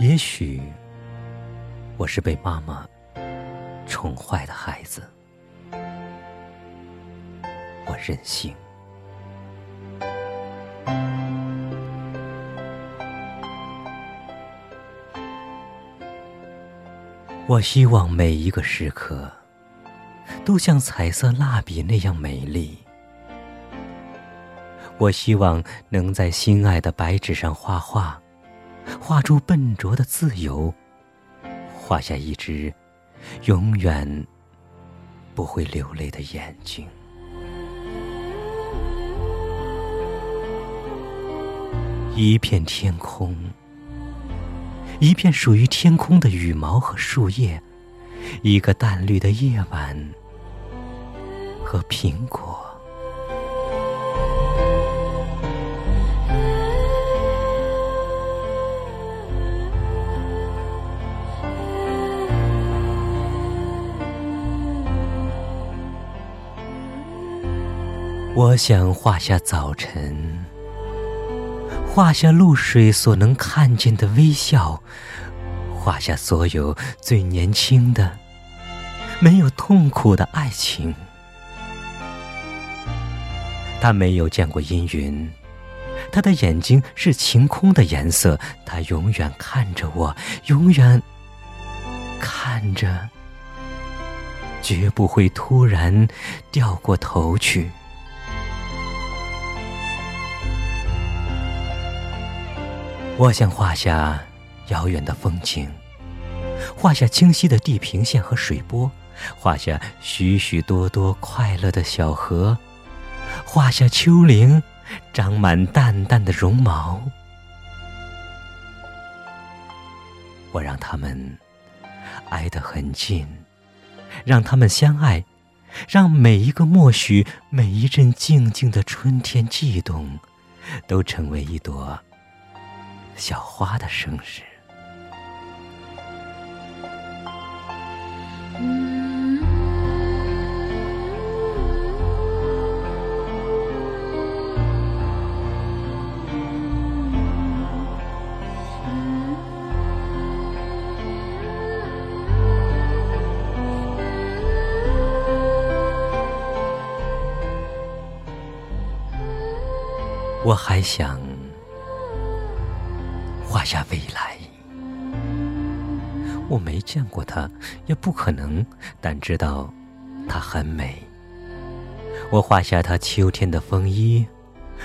也许我是被妈妈宠坏的孩子，我任性。我希望每一个时刻都像彩色蜡笔那样美丽。我希望能在心爱的白纸上画画，画出笨拙的自由，画下一只永远不会流泪的眼睛。一片天空。一片属于天空的羽毛和树叶，一个淡绿的夜晚和苹果。我想画下早晨。画下露水所能看见的微笑，画下所有最年轻的、没有痛苦的爱情。他没有见过阴云，他的眼睛是晴空的颜色。他永远看着我，永远看着，绝不会突然掉过头去。我想画下遥远的风景，画下清晰的地平线和水波，画下许许多多快乐的小河，画下丘陵长满淡淡的绒毛。我让他们挨得很近，让他们相爱，让每一个默许，每一阵静静的春天悸动，都成为一朵。小花的生日，我还想。画下未来，我没见过她，也不可能，但知道她很美。我画下她秋天的风衣，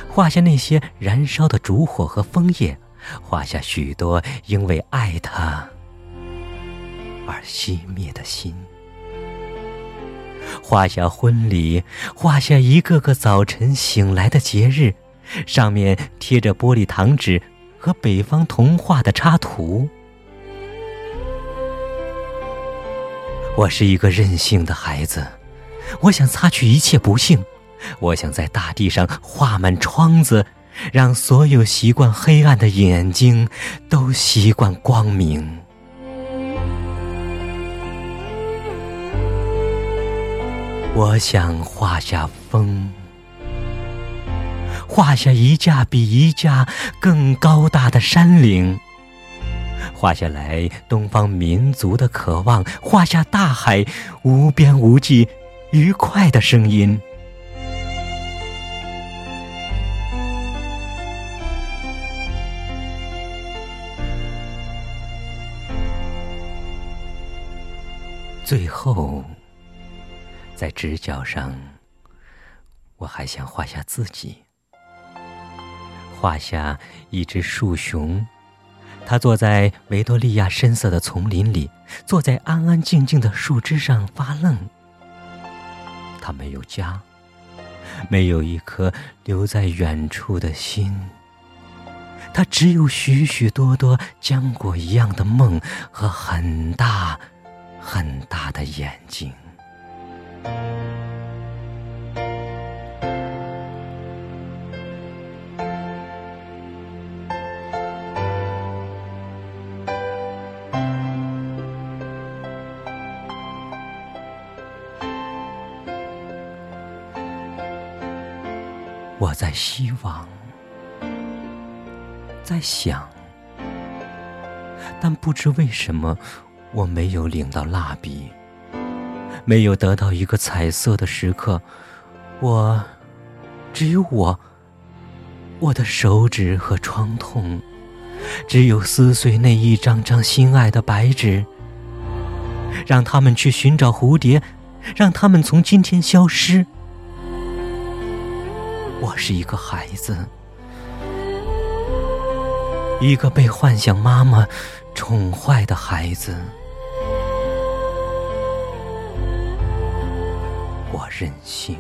画下那些燃烧的烛火和枫叶，画下许多因为爱她而熄灭的心。画下婚礼，画下一个个早晨醒来的节日，上面贴着玻璃糖纸。和北方童话的插图。我是一个任性的孩子，我想擦去一切不幸，我想在大地上画满窗子，让所有习惯黑暗的眼睛都习惯光明。我想画下风。画下一架比一架更高大的山岭，画下来东方民族的渴望，画下大海无边无际愉快的声音。最后，在直角上，我还想画下自己。画下一只树熊，它坐在维多利亚深色的丛林里，坐在安安静静的树枝上发愣。它没有家，没有一颗留在远处的心，它只有许许多多浆果一样的梦和很大很大的眼睛。我在希望，在想，但不知为什么，我没有领到蜡笔，没有得到一个彩色的时刻。我，只有我，我的手指和创痛，只有撕碎那一张张心爱的白纸，让他们去寻找蝴蝶，让他们从今天消失。我是一个孩子，一个被幻想妈妈宠坏的孩子。我任性。